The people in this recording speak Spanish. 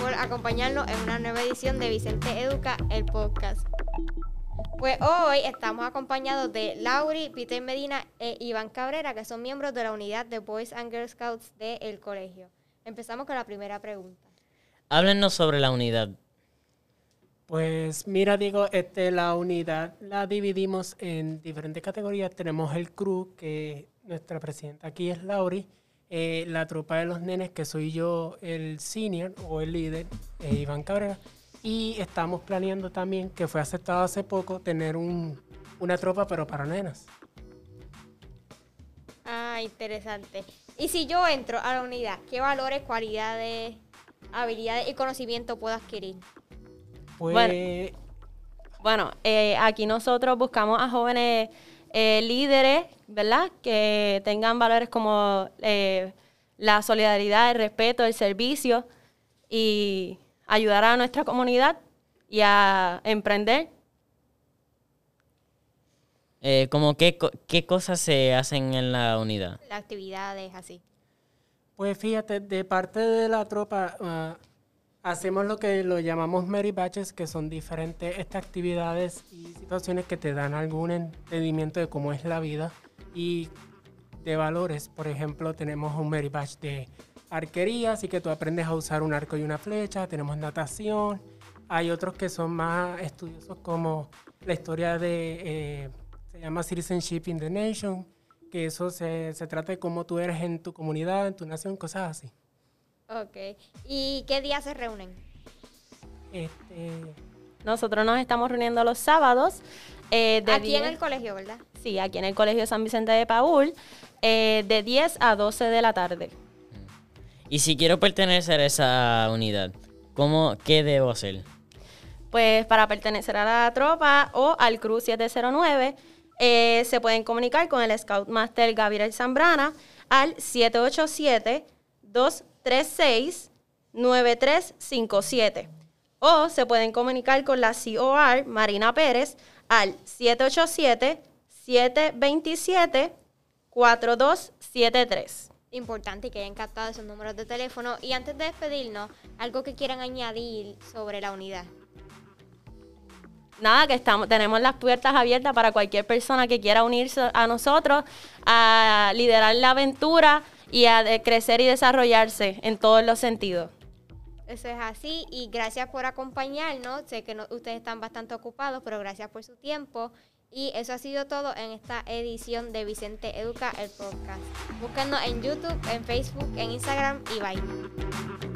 por acompañarnos en una nueva edición de Vicente Educa, el podcast. Pues hoy estamos acompañados de Lauri, Peter Medina e Iván Cabrera, que son miembros de la unidad de Boys and Girl Scouts del colegio. Empezamos con la primera pregunta. Háblenos sobre la unidad. Pues mira, digo, este, la unidad la dividimos en diferentes categorías. Tenemos el crew, que nuestra presidenta aquí es Lauri, eh, la tropa de los nenes, que soy yo el senior o el líder, eh, Iván Cabrera, y estamos planeando también, que fue aceptado hace poco, tener un, una tropa, pero para nenas. Ah, interesante. Y si yo entro a la unidad, ¿qué valores, cualidades, habilidades y conocimiento puedo adquirir? Pues, Bueno, eh, aquí nosotros buscamos a jóvenes eh, líderes, ¿verdad? Que tengan valores como eh, la solidaridad, el respeto, el servicio y ayudar a nuestra comunidad y a emprender. Eh, como qué, qué cosas se hacen en la unidad. Las actividades, así. Pues fíjate, de parte de la tropa ah, hacemos lo que lo llamamos Mary Batches, que son diferentes estas actividades y situaciones que te dan algún entendimiento de cómo es la vida y de valores. Por ejemplo, tenemos un Mary Batch de arquería, así que tú aprendes a usar un arco y una flecha. Tenemos natación. Hay otros que son más estudiosos como la historia de, eh, se llama Citizenship in the Nation, que eso se, se trata de cómo tú eres en tu comunidad, en tu nación, cosas así. Ok. ¿Y qué días se reúnen? Este, Nosotros nos estamos reuniendo los sábados. eh, de Aquí en 10 el colegio, ¿verdad? Sí, aquí en el Colegio San Vicente de Paul, eh, de 10 a 12 de la tarde. Y si quiero pertenecer a esa unidad, ¿cómo, ¿qué debo hacer? Pues para pertenecer a la tropa o al Cruz 709, eh, se pueden comunicar con el Scoutmaster Gabriel Zambrana al 787-236-9357. O se pueden comunicar con la COR Marina Pérez al 787-727-4273. Importante que hayan captado esos números de teléfono. Y antes de despedirnos, algo que quieran añadir sobre la unidad. nada, que estamos, tenemos las puertas abiertas para cualquier persona que quiera unirse a nosotros, a liderar la aventura y a crecer y desarrollarse en todos los sentidos. Eso es así y gracias por acompañarnos. Sé que ustedes están bastante ocupados, pero gracias por su tiempo. Y eso ha sido todo en esta edición de Vicente Educa, el podcast. Búsquenos en YouTube, en Facebook, en Instagram y bye.